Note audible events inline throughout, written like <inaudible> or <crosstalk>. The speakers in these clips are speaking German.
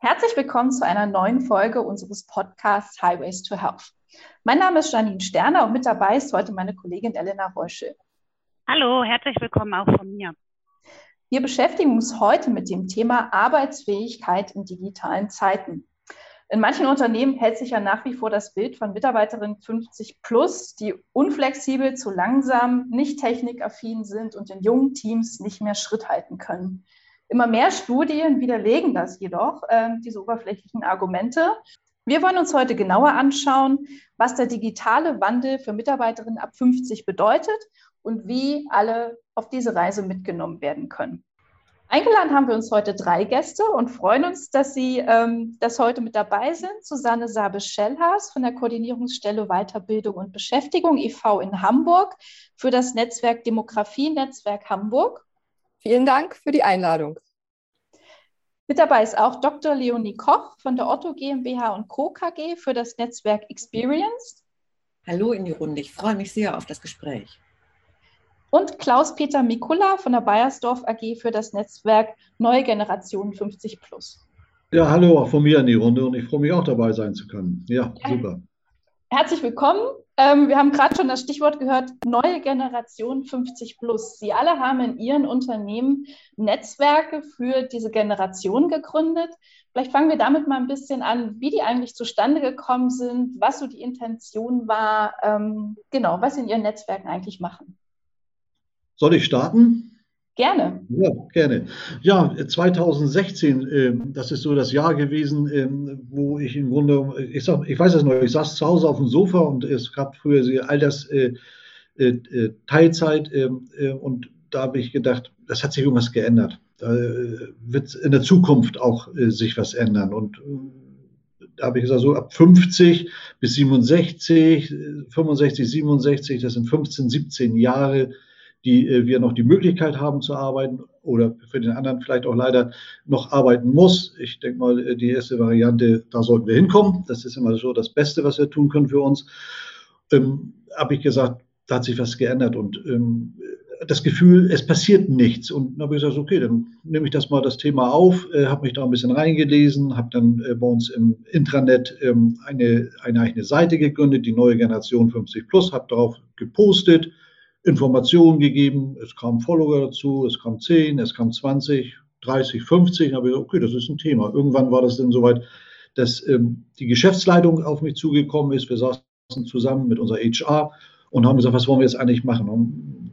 Herzlich willkommen zu einer neuen Folge unseres Podcasts Highways to Health. Mein Name ist Janine Sterner und mit dabei ist heute meine Kollegin Elena Reuschel. Hallo, herzlich willkommen auch von mir. Wir beschäftigen uns heute mit dem Thema Arbeitsfähigkeit in digitalen Zeiten. In manchen Unternehmen hält sich ja nach wie vor das Bild von Mitarbeiterinnen 50 plus, die unflexibel, zu langsam, nicht technikaffin sind und in jungen Teams nicht mehr Schritt halten können. Immer mehr Studien widerlegen das jedoch, äh, diese oberflächlichen Argumente. Wir wollen uns heute genauer anschauen, was der digitale Wandel für Mitarbeiterinnen ab 50 bedeutet und wie alle auf diese Reise mitgenommen werden können. Eingeladen haben wir uns heute drei Gäste und freuen uns, dass Sie ähm, das heute mit dabei sind. Susanne Sabe-Schellhaas von der Koordinierungsstelle Weiterbildung und Beschäftigung e.V. in Hamburg für das Netzwerk Demografie-Netzwerk Hamburg. Vielen Dank für die Einladung. Mit dabei ist auch Dr. Leonie Koch von der Otto GmbH und Co. KG für das Netzwerk Experience. Hallo in die Runde, ich freue mich sehr auf das Gespräch und Klaus-Peter Mikula von der Bayersdorf AG für das Netzwerk Neue Generation 50 Plus. Ja, hallo auch von mir in die Runde und ich freue mich auch dabei sein zu können. Ja, ja. super. Herzlich willkommen. Ähm, wir haben gerade schon das Stichwort gehört, neue Generation 50 plus. Sie alle haben in Ihren Unternehmen Netzwerke für diese Generation gegründet. Vielleicht fangen wir damit mal ein bisschen an, wie die eigentlich zustande gekommen sind, was so die Intention war, ähm, genau, was Sie in Ihren Netzwerken eigentlich machen. Soll ich starten? Gerne. Ja, gerne. Ja, 2016, äh, das ist so das Jahr gewesen, äh, wo ich im Grunde, ich, sag, ich weiß es noch, ich saß zu Hause auf dem Sofa und es gab früher all das äh, äh, äh Teilzeit ähm, äh, und da habe ich gedacht, das hat sich irgendwas geändert. Da wird in der Zukunft auch sich was ändern. Und da habe ich gesagt, so ab 50 bis 67, 65, 67, das sind 15, 17 Jahre, die äh, wir noch die Möglichkeit haben zu arbeiten oder für den anderen vielleicht auch leider noch arbeiten muss. Ich denke mal, äh, die erste Variante, da sollten wir hinkommen. Das ist immer so das Beste, was wir tun können für uns. Ähm, Habe ich gesagt, da hat sich was geändert und ähm, das Gefühl, es passiert nichts. Und dann habe ich gesagt, okay, dann nehme ich das mal das Thema auf, äh, habe mich da ein bisschen reingelesen, habe dann äh, bei uns im Intranet ähm, eine, eine eigene Seite gegründet, die neue Generation 50 Plus, habe darauf gepostet, Informationen gegeben, es kamen Follower dazu, es kamen 10, es kamen 20, 30, 50. Dann habe ich gesagt, okay, das ist ein Thema. Irgendwann war das dann soweit, dass ähm, die Geschäftsleitung auf mich zugekommen ist. Wir saßen zusammen mit unserer HR und haben gesagt, was wollen wir jetzt eigentlich machen? Und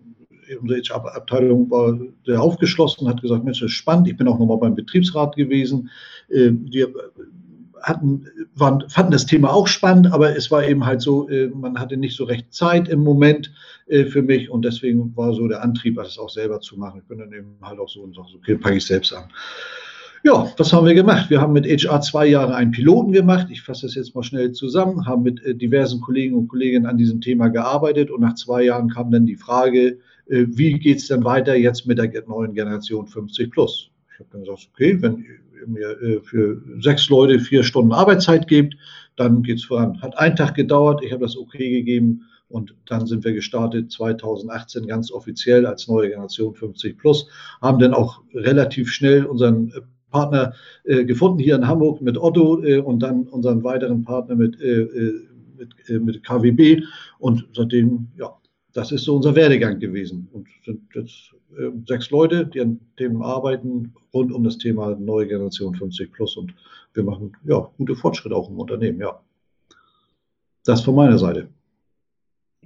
unsere HR-Abteilung war sehr aufgeschlossen, hat gesagt, Mensch, das ist spannend. Ich bin auch nochmal beim Betriebsrat gewesen. Äh, wir hatten, waren, fanden das Thema auch spannend, aber es war eben halt so, äh, man hatte nicht so recht Zeit im Moment äh, für mich und deswegen war so der Antrieb, das auch selber zu machen. Ich bin dann eben halt auch so und so, okay, packe ich selbst an. Ja, was haben wir gemacht? Wir haben mit HR zwei Jahre einen Piloten gemacht. Ich fasse das jetzt mal schnell zusammen, haben mit äh, diversen Kollegen und Kolleginnen an diesem Thema gearbeitet und nach zwei Jahren kam dann die Frage, wie geht es denn weiter jetzt mit der neuen Generation 50 plus? Ich habe dann gesagt, okay, wenn mir äh, für sechs Leute vier Stunden Arbeitszeit gibt, dann geht es voran. Hat einen Tag gedauert, ich habe das okay gegeben und dann sind wir gestartet 2018 ganz offiziell als neue Generation 50 Plus, haben dann auch relativ schnell unseren äh, Partner äh, gefunden hier in Hamburg mit Otto und dann unseren weiteren Partner mit, mit, mit KWB und seitdem, ja, das ist so unser Werdegang gewesen. Und sind jetzt äh, sechs Leute, die an Themen arbeiten rund um das Thema neue Generation 50 plus und wir machen ja gute Fortschritte auch im Unternehmen, ja. Das von meiner Seite.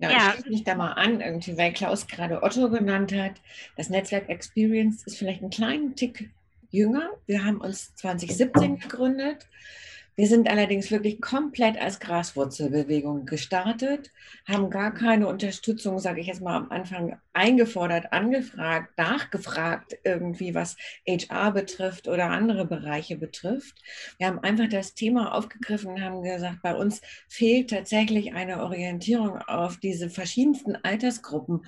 Ja, ja. ich schließe mich da mal an, irgendwie, weil Klaus gerade Otto genannt hat. Das Netzwerk Experience ist vielleicht einen kleinen Tick jünger. Wir haben uns 2017 gegründet wir sind allerdings wirklich komplett als Graswurzelbewegung gestartet, haben gar keine Unterstützung, sage ich jetzt mal am Anfang, eingefordert, angefragt, nachgefragt, irgendwie was HR betrifft oder andere Bereiche betrifft. Wir haben einfach das Thema aufgegriffen und haben gesagt, bei uns fehlt tatsächlich eine Orientierung auf diese verschiedensten Altersgruppen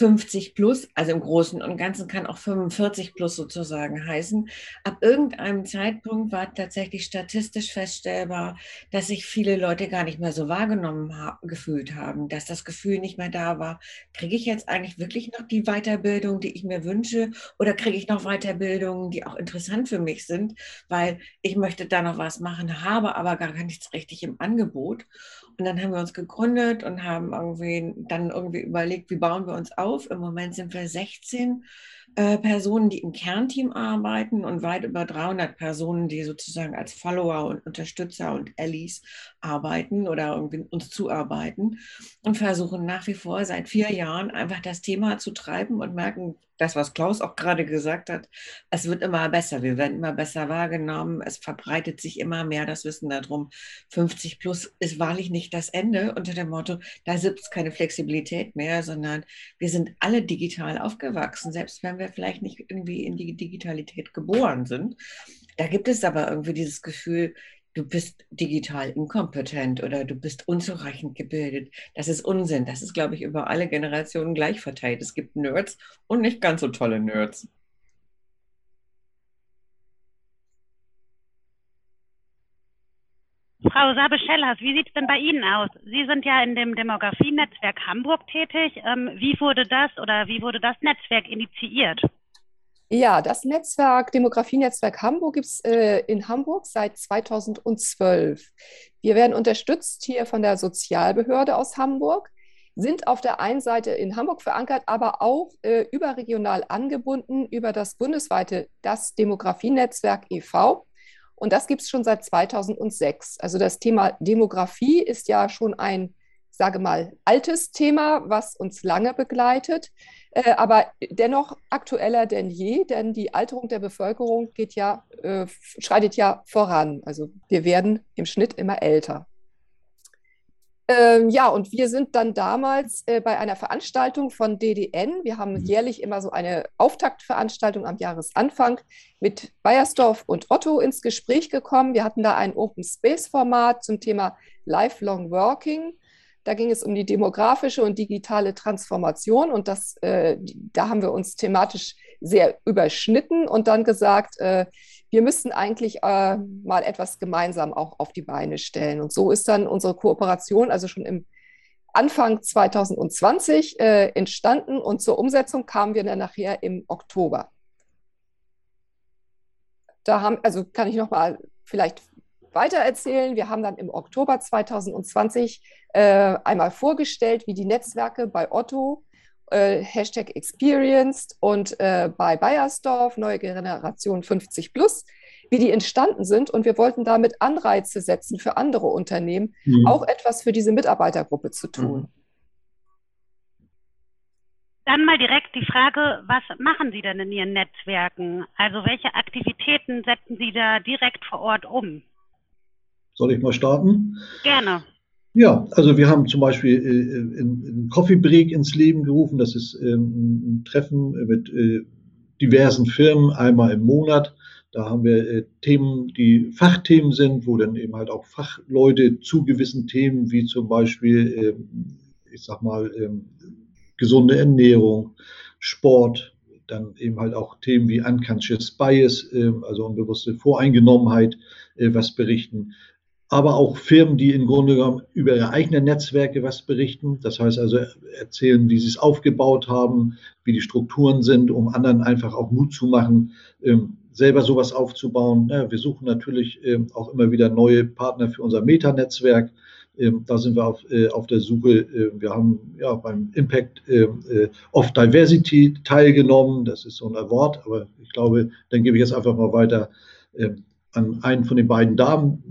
50 plus, also im Großen und Ganzen kann auch 45 plus sozusagen heißen. Ab irgendeinem Zeitpunkt war tatsächlich statistisch feststellbar, dass sich viele Leute gar nicht mehr so wahrgenommen ha gefühlt haben, dass das Gefühl nicht mehr da war, kriege ich jetzt eigentlich wirklich noch die Weiterbildung, die ich mir wünsche oder kriege ich noch Weiterbildungen, die auch interessant für mich sind, weil ich möchte da noch was machen, habe aber gar nichts richtig im Angebot. Und dann haben wir uns gegründet und haben irgendwie dann irgendwie überlegt, wie bauen wir uns auf. Im Moment sind wir 16 äh, Personen, die im Kernteam arbeiten und weit über 300 Personen, die sozusagen als Follower und Unterstützer und Allies arbeiten oder uns zuarbeiten und versuchen nach wie vor seit vier Jahren einfach das Thema zu treiben und merken, das, was Klaus auch gerade gesagt hat, es wird immer besser, wir werden immer besser wahrgenommen, es verbreitet sich immer mehr das Wissen darum. 50 plus ist wahrlich nicht das Ende unter dem Motto, da gibt es keine Flexibilität mehr, sondern wir sind alle digital aufgewachsen, selbst wenn wir vielleicht nicht irgendwie in die Digitalität geboren sind. Da gibt es aber irgendwie dieses Gefühl, du bist digital inkompetent oder du bist unzureichend gebildet. Das ist Unsinn. Das ist, glaube ich, über alle Generationen gleich verteilt. Es gibt Nerds und nicht ganz so tolle Nerds. Frau Sabe-Schellers, wie sieht es denn bei Ihnen aus? Sie sind ja in dem Demografienetzwerk Hamburg tätig. Ähm, wie wurde das oder wie wurde das Netzwerk initiiert? Ja, das Netzwerk, Demografienetzwerk Hamburg gibt es äh, in Hamburg seit 2012. Wir werden unterstützt hier von der Sozialbehörde aus Hamburg, sind auf der einen Seite in Hamburg verankert, aber auch äh, überregional angebunden über das bundesweite Das Demografienetzwerk e.V. Und das gibt es schon seit 2006. Also das Thema Demografie ist ja schon ein, sage mal, altes Thema, was uns lange begleitet. Äh, aber dennoch aktueller denn je, denn die Alterung der Bevölkerung geht ja, äh, schreitet ja voran. Also wir werden im Schnitt immer älter. Ähm, ja, und wir sind dann damals äh, bei einer Veranstaltung von DDN. Wir haben mhm. jährlich immer so eine Auftaktveranstaltung am Jahresanfang mit Bayersdorf und Otto ins Gespräch gekommen. Wir hatten da ein Open Space Format zum Thema Lifelong Working. Da ging es um die demografische und digitale Transformation und das, äh, da haben wir uns thematisch sehr überschnitten und dann gesagt, äh, wir müssten eigentlich äh, mal etwas gemeinsam auch auf die Beine stellen. Und so ist dann unsere Kooperation also schon im Anfang 2020 äh, entstanden und zur Umsetzung kamen wir dann nachher im Oktober. Da haben, also kann ich noch mal vielleicht weitererzählen. Wir haben dann im Oktober 2020 äh, einmal vorgestellt, wie die Netzwerke bei Otto, äh, Hashtag Experienced und äh, bei Bayersdorf, neue Generation 50 plus, wie die entstanden sind. Und wir wollten damit Anreize setzen für andere Unternehmen, mhm. auch etwas für diese Mitarbeitergruppe zu tun. Mhm. Dann mal direkt die Frage, was machen Sie denn in Ihren Netzwerken? Also welche Aktivitäten setzen Sie da direkt vor Ort um? Soll ich mal starten? Gerne. Ja, also wir haben zum Beispiel äh, ein Coffee Break ins Leben gerufen. Das ist ähm, ein Treffen mit äh, diversen Firmen einmal im Monat. Da haben wir äh, Themen, die Fachthemen sind, wo dann eben halt auch Fachleute zu gewissen Themen, wie zum Beispiel, ähm, ich sag mal, ähm, gesunde Ernährung, Sport, dann eben halt auch Themen wie Unconscious Bias, also unbewusste Voreingenommenheit, was berichten aber auch Firmen, die im Grunde genommen über ihre eigenen Netzwerke was berichten. Das heißt also erzählen, wie sie es aufgebaut haben, wie die Strukturen sind, um anderen einfach auch Mut zu machen, ähm, selber sowas aufzubauen. Wir suchen natürlich ähm, auch immer wieder neue Partner für unser Meta-Netzwerk. Ähm, da sind wir auf, äh, auf der Suche. Äh, wir haben ja beim Impact äh, of Diversity teilgenommen. Das ist so ein Award, aber ich glaube, dann gebe ich jetzt einfach mal weiter an einen von den beiden Damen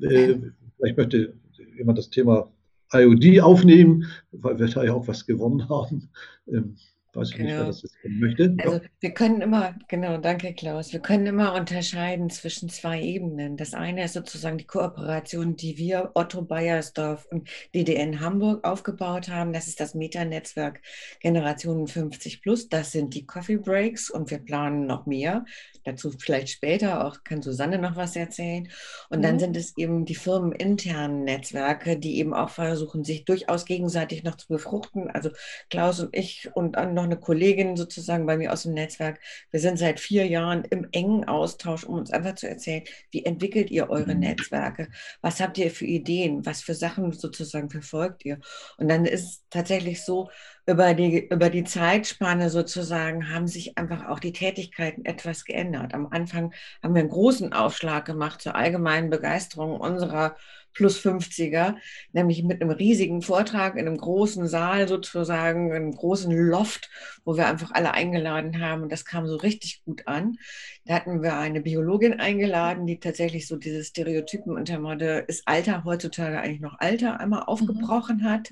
Vielleicht möchte jemand das Thema IOD aufnehmen, weil wir da ja auch was gewonnen haben. Ähm, weiß ich genau. nicht, wer das jetzt möchte. Also wir können immer, genau, danke Klaus, wir können immer unterscheiden zwischen zwei Ebenen. Das eine ist sozusagen die Kooperation, die wir, Otto Bayersdorf und DDN Hamburg aufgebaut haben. Das ist das Meta-Netzwerk Generationen 50 Plus. Das sind die Coffee Breaks und wir planen noch mehr. Dazu vielleicht später auch kann Susanne noch was erzählen. Und dann mhm. sind es eben die firmeninternen Netzwerke, die eben auch versuchen, sich durchaus gegenseitig noch zu befruchten. Also Klaus und ich und noch eine Kollegin sozusagen bei mir aus dem Netzwerk. Wir sind seit vier Jahren im engen Austausch, um uns einfach zu erzählen, wie entwickelt ihr eure Netzwerke? Was habt ihr für Ideen? Was für Sachen sozusagen verfolgt ihr? Und dann ist es tatsächlich so, über die, über die Zeitspanne sozusagen haben sich einfach auch die Tätigkeiten etwas geändert. Am Anfang haben wir einen großen Aufschlag gemacht zur allgemeinen Begeisterung unserer plus 50er, nämlich mit einem riesigen Vortrag in einem großen Saal sozusagen, einem großen Loft, wo wir einfach alle eingeladen haben. Und das kam so richtig gut an. Da hatten wir eine Biologin eingeladen, die tatsächlich so diese Stereotypen unter Mode, ist Alter heutzutage eigentlich noch Alter, einmal mhm. aufgebrochen mhm. hat.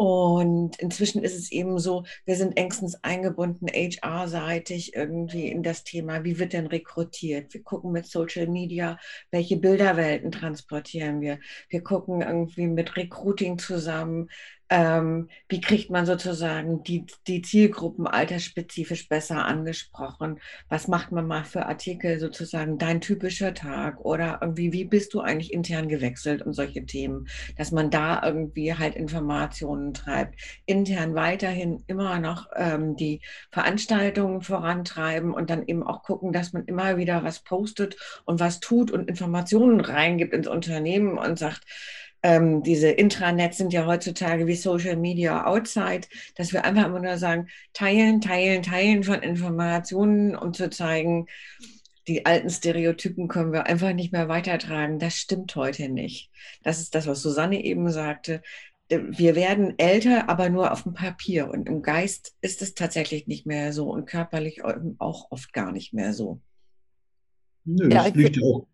Und inzwischen ist es eben so, wir sind engstens eingebunden, HR-seitig irgendwie in das Thema, wie wird denn rekrutiert? Wir gucken mit Social Media, welche Bilderwelten transportieren wir. Wir gucken irgendwie mit Recruiting zusammen, ähm, wie kriegt man sozusagen die, die Zielgruppen altersspezifisch besser angesprochen? Was macht man mal für Artikel sozusagen dein typischer Tag oder irgendwie, wie bist du eigentlich intern gewechselt und solche Themen, dass man da irgendwie halt Informationen treibt. Intern weiterhin immer noch ähm, die Veranstaltungen vorantreiben und dann eben auch gucken, dass man immer wieder was postet und was tut und Informationen reingibt ins Unternehmen und sagt, ähm, diese Intranets sind ja heutzutage wie Social Media outside, dass wir einfach immer nur sagen, teilen, teilen, teilen von Informationen, um zu zeigen, die alten Stereotypen können wir einfach nicht mehr weitertragen. Das stimmt heute nicht. Das ist das, was Susanne eben sagte. Wir werden älter, aber nur auf dem Papier. Und im Geist ist es tatsächlich nicht mehr so und körperlich auch oft gar nicht mehr so. Nö, das ja, liegt ja auch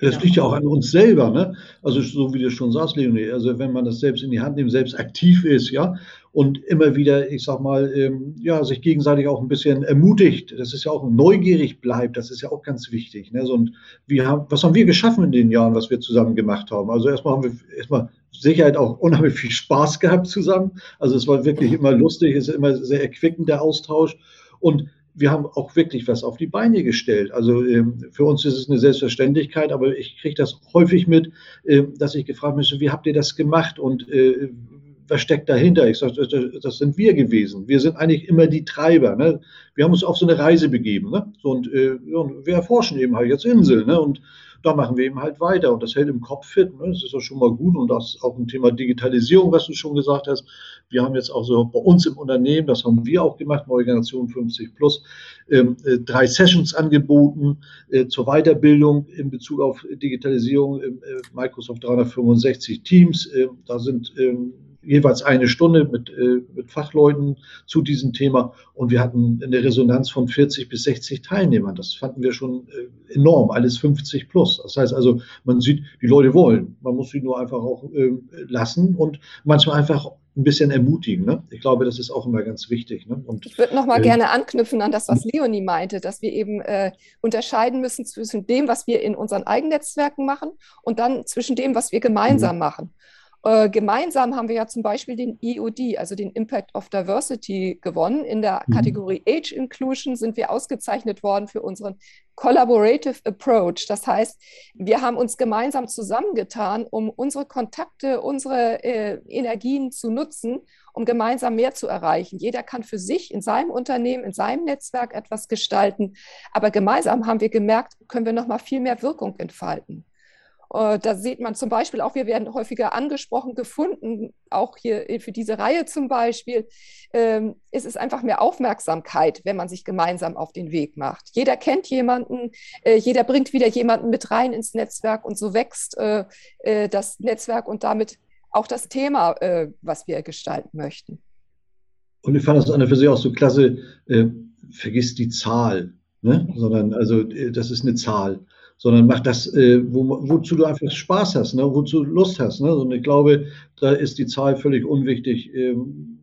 das genau. liegt ja auch an uns selber, ne? Also so wie du schon sagst, Leonie, also wenn man das selbst in die Hand nimmt, selbst aktiv ist, ja, und immer wieder, ich sag mal, ähm, ja, sich gegenseitig auch ein bisschen ermutigt, das ist ja auch neugierig bleibt, das ist ja auch ganz wichtig. Ne? So, und wir haben, was haben wir geschaffen in den Jahren, was wir zusammen gemacht haben? Also erstmal haben wir erstmal Sicherheit auch unheimlich viel Spaß gehabt zusammen. Also es war wirklich immer lustig, es ist immer sehr erquickend, der Austausch. Und wir haben auch wirklich was auf die Beine gestellt. Also ähm, für uns ist es eine Selbstverständlichkeit, aber ich kriege das häufig mit, äh, dass ich gefragt werde, wie habt ihr das gemacht und äh, was steckt dahinter? Ich sage, das, das, sind wir gewesen. Wir sind eigentlich immer die Treiber. Ne? Wir haben uns auf so eine Reise begeben. Ne? So, und, äh, und, wir erforschen eben halt jetzt Inseln. Ne? Und da machen wir eben halt weiter. Und das hält im Kopf fit. Ne? Das ist doch schon mal gut. Und das ist auch ein Thema Digitalisierung, was du schon gesagt hast. Wir haben jetzt auch so bei uns im Unternehmen, das haben wir auch gemacht, neue Generation 50 plus, ähm, äh, drei Sessions angeboten äh, zur Weiterbildung in Bezug auf Digitalisierung im äh, Microsoft 365 Teams. Äh, da sind ähm, jeweils eine Stunde mit, äh, mit Fachleuten zu diesem Thema und wir hatten eine Resonanz von 40 bis 60 Teilnehmern. Das fanden wir schon äh, enorm, alles 50 plus. Das heißt also, man sieht, die Leute wollen. Man muss sie nur einfach auch äh, lassen und manchmal einfach ein bisschen ermutigen. Ne? Ich glaube, das ist auch immer ganz wichtig. Ne? Und, ich würde noch mal äh, gerne anknüpfen an das, was Leonie meinte, dass wir eben äh, unterscheiden müssen zwischen dem, was wir in unseren Eigennetzwerken machen und dann zwischen dem, was wir gemeinsam machen. Äh, gemeinsam haben wir ja zum Beispiel den EOD, also den Impact of Diversity, gewonnen. In der mhm. Kategorie Age Inclusion sind wir ausgezeichnet worden für unseren Collaborative Approach. Das heißt, wir haben uns gemeinsam zusammengetan, um unsere Kontakte, unsere äh, Energien zu nutzen, um gemeinsam mehr zu erreichen. Jeder kann für sich in seinem Unternehmen, in seinem Netzwerk etwas gestalten, aber gemeinsam haben wir gemerkt, können wir noch mal viel mehr Wirkung entfalten. Äh, da sieht man zum Beispiel auch, wir werden häufiger angesprochen, gefunden, auch hier für diese Reihe zum Beispiel. Ähm, es ist einfach mehr Aufmerksamkeit, wenn man sich gemeinsam auf den Weg macht. Jeder kennt jemanden, äh, jeder bringt wieder jemanden mit rein ins Netzwerk und so wächst äh, das Netzwerk und damit auch das Thema, was wir gestalten möchten. Und ich fand das an der für sich auch so klasse, vergiss die Zahl, ne? sondern also das ist eine Zahl sondern mach das, äh, wo, wozu du einfach Spaß hast, ne? wozu Lust hast. Ne? Und ich glaube, da ist die Zahl völlig unwichtig. Ähm,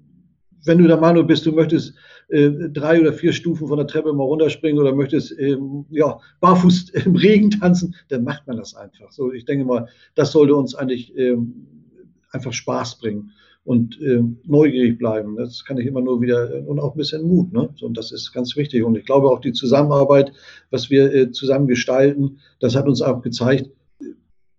wenn du der Meinung bist, du möchtest äh, drei oder vier Stufen von der Treppe mal runterspringen oder möchtest ähm, ja, barfuß <laughs> im Regen tanzen, dann macht man das einfach. So, ich denke mal, das sollte uns eigentlich ähm, einfach Spaß bringen und äh, neugierig bleiben. Das kann ich immer nur wieder und auch ein bisschen Mut. Ne? Und das ist ganz wichtig. Und ich glaube auch die Zusammenarbeit, was wir äh, zusammen gestalten, das hat uns auch gezeigt.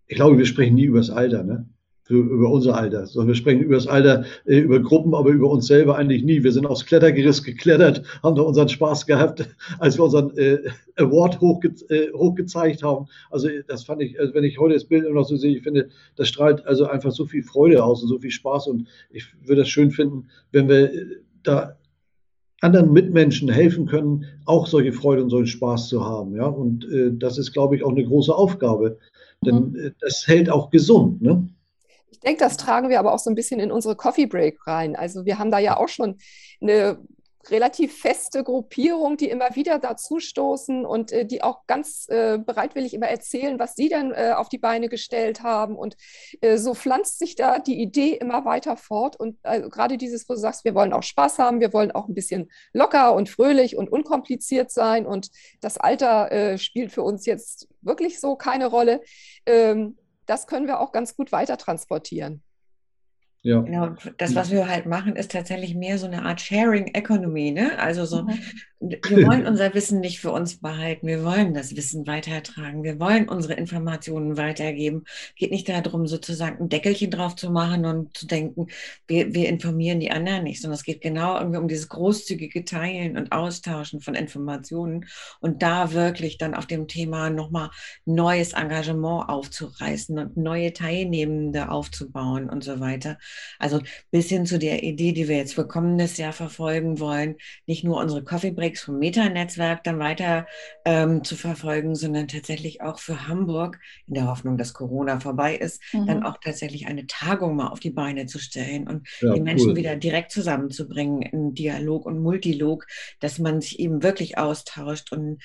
Ich glaube, wir sprechen nie über das Alter. Ne? Über unser Alter, sondern wir sprechen über das Alter, äh, über Gruppen, aber über uns selber eigentlich nie. Wir sind aufs Klettergerüst geklettert, haben da unseren Spaß gehabt, <laughs> als wir unseren äh, Award hochge äh, hochgezeigt haben. Also das fand ich, also wenn ich heute das Bild immer noch so sehe, ich finde, das strahlt also einfach so viel Freude aus und so viel Spaß und ich würde es schön finden, wenn wir äh, da anderen Mitmenschen helfen können, auch solche Freude und solchen Spaß zu haben. Ja? Und äh, das ist, glaube ich, auch eine große Aufgabe. Denn mhm. Äh, das hält auch gesund. Ne? Ich denke, das tragen wir aber auch so ein bisschen in unsere Coffee Break rein. Also wir haben da ja auch schon eine relativ feste Gruppierung, die immer wieder dazu stoßen und äh, die auch ganz äh, bereitwillig immer erzählen, was sie dann äh, auf die Beine gestellt haben. Und äh, so pflanzt sich da die Idee immer weiter fort. Und also gerade dieses, wo du sagst, wir wollen auch Spaß haben, wir wollen auch ein bisschen locker und fröhlich und unkompliziert sein. Und das Alter äh, spielt für uns jetzt wirklich so keine Rolle. Ähm, das können wir auch ganz gut weiter transportieren. Ja. Genau, das, was wir halt machen, ist tatsächlich mehr so eine Art Sharing Economy, ne? Also so, mhm. wir wollen unser Wissen nicht für uns behalten, wir wollen das Wissen weitertragen, wir wollen unsere Informationen weitergeben. Geht nicht darum, sozusagen ein Deckelchen drauf zu machen und zu denken, wir, wir informieren die anderen nicht, sondern es geht genau irgendwie um dieses großzügige Teilen und Austauschen von Informationen und da wirklich dann auf dem Thema nochmal neues Engagement aufzureißen und neue Teilnehmende aufzubauen und so weiter. Also bis hin zu der Idee, die wir jetzt für kommendes Jahr verfolgen wollen, nicht nur unsere Coffee Breaks vom Meta-Netzwerk dann weiter ähm, zu verfolgen, sondern tatsächlich auch für Hamburg, in der Hoffnung, dass Corona vorbei ist, mhm. dann auch tatsächlich eine Tagung mal auf die Beine zu stellen und ja, die Menschen cool. wieder direkt zusammenzubringen in Dialog und Multilog, dass man sich eben wirklich austauscht und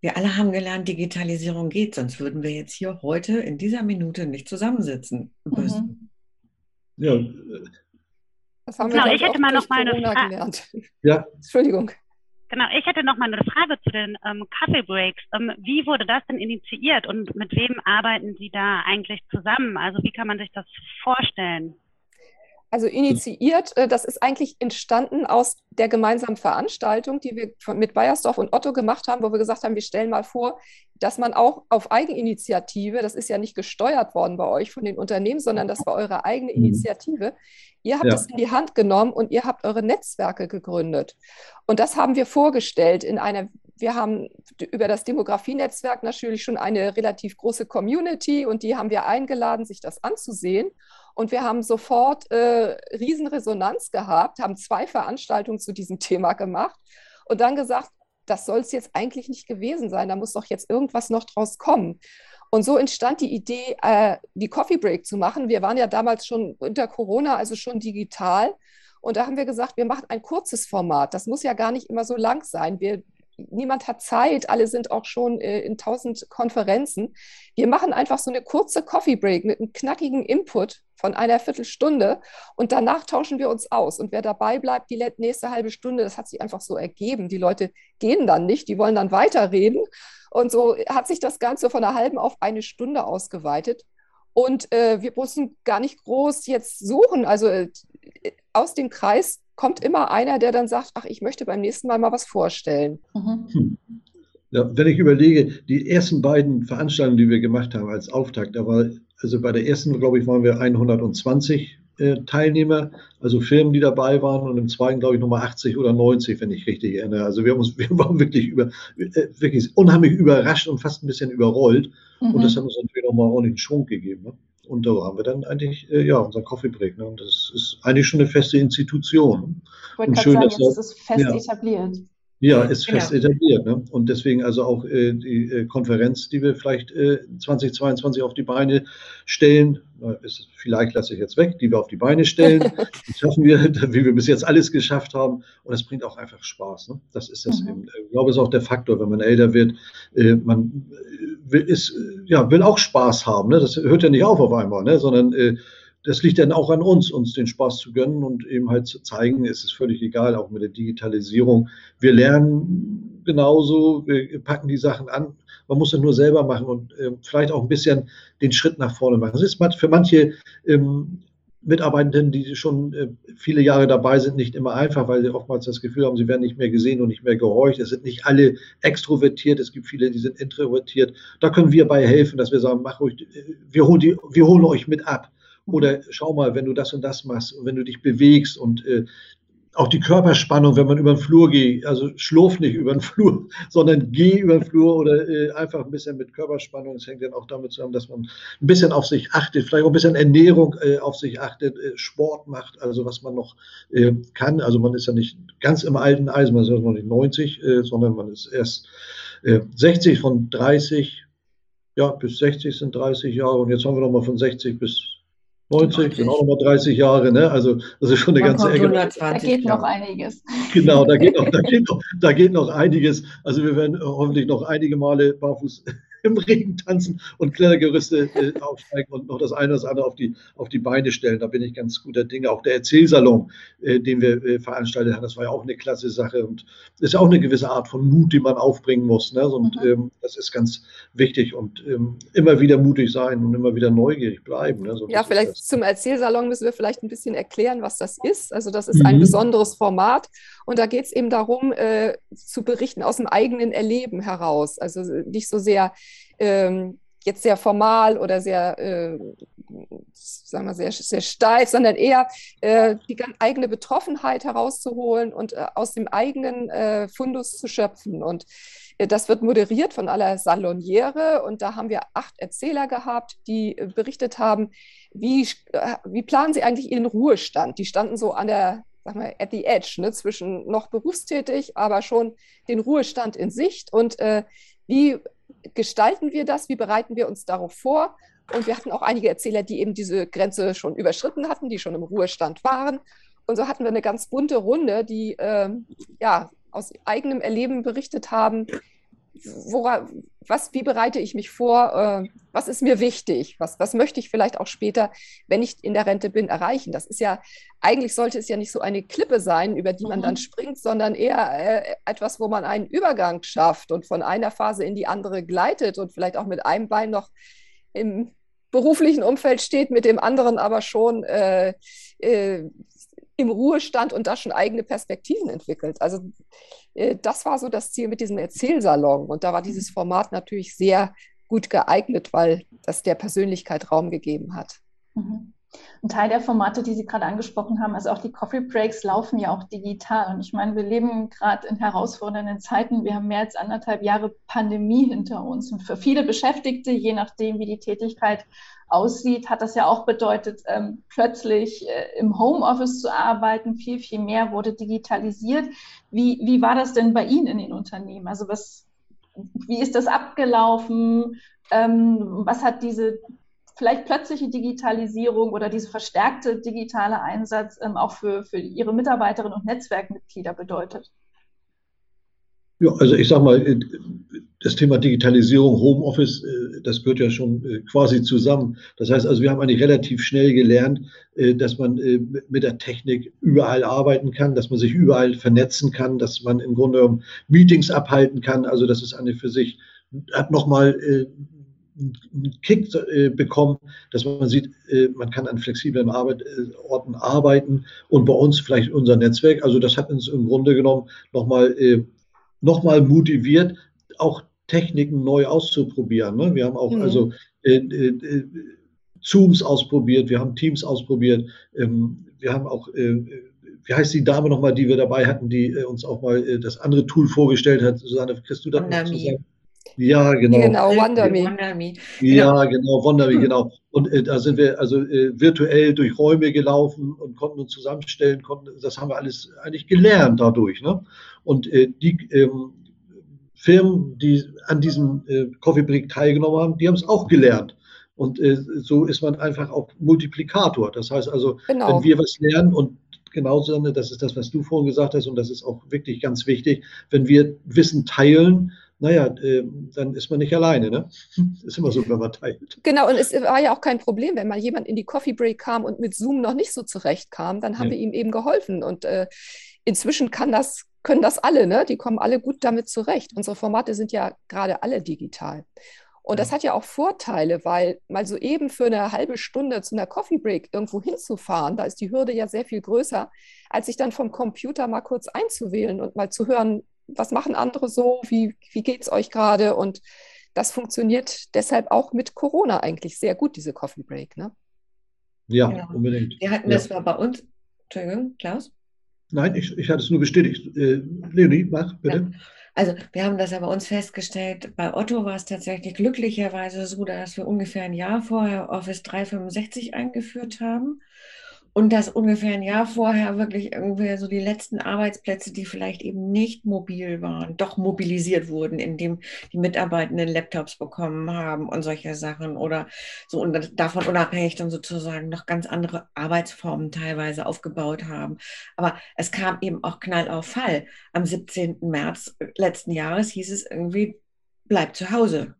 wir alle haben gelernt, Digitalisierung geht, sonst würden wir jetzt hier heute in dieser Minute nicht zusammensitzen müssen. Mhm. Ja. Das haben genau, wir, ich hätte mal noch mal eine Frage. Ja. Entschuldigung. Genau, ich hätte noch mal eine Frage zu den ähm, Coffee Breaks. Ähm, wie wurde das denn initiiert und mit wem arbeiten Sie da eigentlich zusammen? Also wie kann man sich das vorstellen? Also initiiert, äh, das ist eigentlich entstanden aus der gemeinsamen Veranstaltung, die wir mit Bayersdorf und Otto gemacht haben, wo wir gesagt haben, wir stellen mal vor, dass man auch auf Eigeninitiative, das ist ja nicht gesteuert worden bei euch von den Unternehmen, sondern das war eure eigene mhm. Initiative. Ihr habt ja. es in die Hand genommen und ihr habt eure Netzwerke gegründet. Und das haben wir vorgestellt in einer, wir haben über das Demografienetzwerk natürlich schon eine relativ große Community und die haben wir eingeladen, sich das anzusehen. Und wir haben sofort äh, Riesenresonanz gehabt, haben zwei Veranstaltungen zu diesem Thema gemacht und dann gesagt, das soll es jetzt eigentlich nicht gewesen sein, da muss doch jetzt irgendwas noch draus kommen. Und so entstand die Idee, äh, die Coffee Break zu machen. Wir waren ja damals schon unter Corona, also schon digital. Und da haben wir gesagt, wir machen ein kurzes Format. Das muss ja gar nicht immer so lang sein. Wir, niemand hat Zeit, alle sind auch schon äh, in tausend Konferenzen. Wir machen einfach so eine kurze Coffee Break mit einem knackigen Input von einer Viertelstunde und danach tauschen wir uns aus. Und wer dabei bleibt, die nächste halbe Stunde, das hat sich einfach so ergeben. Die Leute gehen dann nicht, die wollen dann weiterreden. Und so hat sich das Ganze von einer halben auf eine Stunde ausgeweitet. Und äh, wir mussten gar nicht groß jetzt suchen. Also äh, aus dem Kreis kommt immer einer, der dann sagt, ach, ich möchte beim nächsten Mal mal was vorstellen. Mhm. Hm. Ja, wenn ich überlege, die ersten beiden Veranstaltungen, die wir gemacht haben als Auftakt, da war also bei der ersten, glaube ich, waren wir 120 äh, Teilnehmer, also Firmen, die dabei waren, und im zweiten, glaube ich, nochmal 80 oder 90, wenn ich richtig erinnere. Also wir, haben uns, <laughs> wir waren wirklich, über, äh, wirklich unheimlich überrascht und fast ein bisschen überrollt. Mhm. Und das hat uns natürlich nochmal ordentlich einen Schwung gegeben. Ne? Und da haben wir dann eigentlich, äh, ja, unseren Coffee Break. Ne? Und das ist eigentlich schon eine feste Institution. Ich wollte gerade sagen, jetzt ist es fest ja. etabliert. Ja, ist genau. fest etabliert. Ne? Und deswegen also auch äh, die äh, Konferenz, die wir vielleicht äh, 2022 auf die Beine stellen, ist, vielleicht lasse ich jetzt weg, die wir auf die Beine stellen. <laughs> das schaffen wir, <laughs> wie wir bis jetzt alles geschafft haben. Und es bringt auch einfach Spaß. Ne? Das ist das mhm. eben. Ich glaube, es ist auch der Faktor, wenn man älter wird. Äh, man äh, will, ist, ja, will auch Spaß haben. Ne? Das hört ja nicht auf auf einmal, ne? sondern äh, das liegt dann auch an uns, uns den Spaß zu gönnen und eben halt zu zeigen, es ist völlig egal, auch mit der Digitalisierung. Wir lernen genauso, wir packen die Sachen an. Man muss es nur selber machen und äh, vielleicht auch ein bisschen den Schritt nach vorne machen. Das ist für manche ähm, Mitarbeitenden, die schon äh, viele Jahre dabei sind, nicht immer einfach, weil sie oftmals das Gefühl haben, sie werden nicht mehr gesehen und nicht mehr gehorcht. Es sind nicht alle extrovertiert, es gibt viele, die sind introvertiert. Da können wir bei helfen, dass wir sagen, mach ruhig, wir holen, die, wir holen euch mit ab Oder schau mal, wenn du das und das machst und wenn du dich bewegst und äh, auch die Körperspannung, wenn man über den Flur geht, also schlurf nicht über den <laughs> Flur, sondern geh über den Flur oder äh, einfach ein bisschen mit Körperspannung. Das hängt dann auch damit zusammen, dass man ein bisschen auf sich achtet, vielleicht auch ein bisschen Ernährung äh, auf sich achtet, äh, Sport macht, also was man noch äh, kann. Also man ist ja nicht ganz im alten Eisen, man ist ja noch nicht 90, äh, sondern man ist erst 60 äh, von 30, ja, bis 60 sind 30 Jahre und jetzt haben wir nochmal von 60 bis 90, genau nochmal 30 Jahre, ne? Also das ist schon eine Man ganze Ecke. 120, da geht noch einiges. Genau, da geht noch, da geht noch, da geht noch einiges. Also wir werden hoffentlich noch einige Male barfuß <laughs> im Regen tanzen und Klettergerüste äh, aufsteigen und noch das eine oder das andere auf die, auf die Beine stellen. Da bin ich ganz guter Dinge. Auch der Erzählsalon, äh, den wir äh, veranstaltet haben, das war ja auch eine klasse Sache und ist ja auch eine gewisse Art von Mut, die man aufbringen muss. Ne? Und mhm. ähm, das ist ganz wichtig und ähm, immer wieder mutig sein und immer wieder neugierig bleiben. Ne? So, ja, vielleicht zum Erzählsalon müssen wir vielleicht ein bisschen erklären, was das ist. Also das ist mhm. ein besonderes Format und da geht es eben darum, äh, zu berichten aus dem eigenen Erleben heraus. Also nicht so sehr ähm, jetzt sehr formal oder sehr, äh, sagen wir, sehr, sehr steif, sondern eher äh, die eigene Betroffenheit herauszuholen und äh, aus dem eigenen äh, Fundus zu schöpfen. Und äh, das wird moderiert von aller Saloniere und da haben wir acht Erzähler gehabt, die äh, berichtet haben, wie, wie planen sie eigentlich ihren Ruhestand? Die standen so an der sag mal, at the edge, ne, zwischen noch berufstätig, aber schon den Ruhestand in Sicht und äh, wie gestalten wir das? Wie bereiten wir uns darauf vor? Und wir hatten auch einige Erzähler, die eben diese Grenze schon überschritten hatten, die schon im Ruhestand waren. Und so hatten wir eine ganz bunte Runde, die äh, ja, aus eigenem Erleben berichtet haben, wora, was, wie bereite ich mich vor, äh, was ist mir wichtig, was, was möchte ich vielleicht auch später, wenn ich in der Rente bin, erreichen. Das ist ja, eigentlich sollte es ja nicht so eine Klippe sein, über die man dann mhm. springt, sondern eher äh, etwas, wo man einen Übergang schafft und von einer Phase in die andere gleitet und vielleicht auch mit einem Bein noch im beruflichen Umfeld steht, mit dem anderen aber schon äh, äh, im Ruhestand und da schon eigene Perspektiven entwickelt. Also äh, das war so das Ziel mit diesem Erzählsalon. Und da war dieses Format natürlich sehr gut geeignet, weil das der Persönlichkeit Raum gegeben hat. Mhm. Ein Teil der Formate, die Sie gerade angesprochen haben, also auch die Coffee Breaks, laufen ja auch digital. Und ich meine, wir leben gerade in herausfordernden Zeiten. Wir haben mehr als anderthalb Jahre Pandemie hinter uns. Und für viele Beschäftigte, je nachdem, wie die Tätigkeit aussieht, hat das ja auch bedeutet, ähm, plötzlich äh, im Homeoffice zu arbeiten. Viel, viel mehr wurde digitalisiert. Wie, wie war das denn bei Ihnen in den Unternehmen? Also was, wie ist das abgelaufen? Ähm, was hat diese vielleicht plötzliche Digitalisierung oder diese verstärkte digitale Einsatz ähm, auch für, für Ihre Mitarbeiterinnen und Netzwerkmitglieder bedeutet? Ja, also ich sage mal, äh, das Thema Digitalisierung, Homeoffice, äh, das gehört ja schon äh, quasi zusammen. Das heißt also, wir haben eigentlich relativ schnell gelernt, dass man mit der Technik überall arbeiten kann, dass man sich überall vernetzen kann, dass man im Grunde Meetings abhalten kann. Also das ist eine für sich, hat nochmal einen Kick bekommen, dass man sieht, man kann an flexiblen Orten arbeiten und bei uns vielleicht unser Netzwerk. Also das hat uns im Grunde genommen nochmal nochmal motiviert, auch Techniken neu auszuprobieren. Ne? Wir haben auch mhm. also äh, äh, Zooms ausprobiert, wir haben Teams ausprobiert, ähm, wir haben auch, äh, wie heißt die Dame nochmal, die wir dabei hatten, die äh, uns auch mal äh, das andere Tool vorgestellt hat. Susanne, kriegst du das noch zusammen? Ja, genau. Genau, WonderMe. Ja, genau, WonderMe, hm. genau. Und äh, da sind wir also äh, virtuell durch Räume gelaufen und konnten uns zusammenstellen, konnten, das haben wir alles eigentlich gelernt dadurch. Ne? Und äh, die ähm, Firmen, die an diesem äh, Coffee Break teilgenommen haben, die haben es auch gelernt. Und äh, so ist man einfach auch Multiplikator. Das heißt also, genau. wenn wir was lernen und genauso, das ist das, was du vorhin gesagt hast, und das ist auch wirklich ganz wichtig, wenn wir Wissen teilen, naja, äh, dann ist man nicht alleine. Ne? <laughs> Ist immer so, wenn man teilt. Genau, und es war ja auch kein Problem, wenn mal jemand in die Coffee Break kam und mit Zoom noch nicht so zurechtkam, dann haben ja. wir ihm eben geholfen. Und äh, inzwischen kann das, können das alle, ne? die kommen alle gut damit zurecht. Unsere Formate sind ja gerade alle digital. Und das hat ja auch Vorteile, weil mal so eben für eine halbe Stunde zu einer Coffee Break irgendwo hinzufahren, da ist die Hürde ja sehr viel größer, als sich dann vom Computer mal kurz einzuwählen und mal zu hören, was machen andere so, wie, wie geht es euch gerade? Und das funktioniert deshalb auch mit Corona eigentlich sehr gut, diese Coffee Break. Ne? Ja, genau. unbedingt. Wir hatten ja. das war bei uns, Entschuldigung, Klaus? Nein, ich, ich hatte es nur bestätigt. Äh, Leonie, mach bitte. Ja. Also wir haben das aber uns festgestellt, bei Otto war es tatsächlich glücklicherweise so, dass wir ungefähr ein Jahr vorher Office 365 eingeführt haben und dass ungefähr ein Jahr vorher wirklich irgendwie so die letzten Arbeitsplätze, die vielleicht eben nicht mobil waren, doch mobilisiert wurden, indem die Mitarbeitenden Laptops bekommen haben und solche Sachen oder so und davon unabhängig dann sozusagen noch ganz andere Arbeitsformen teilweise aufgebaut haben. Aber es kam eben auch Knall auf Fall. Am 17. März letzten Jahres hieß es irgendwie, bleib zu Hause.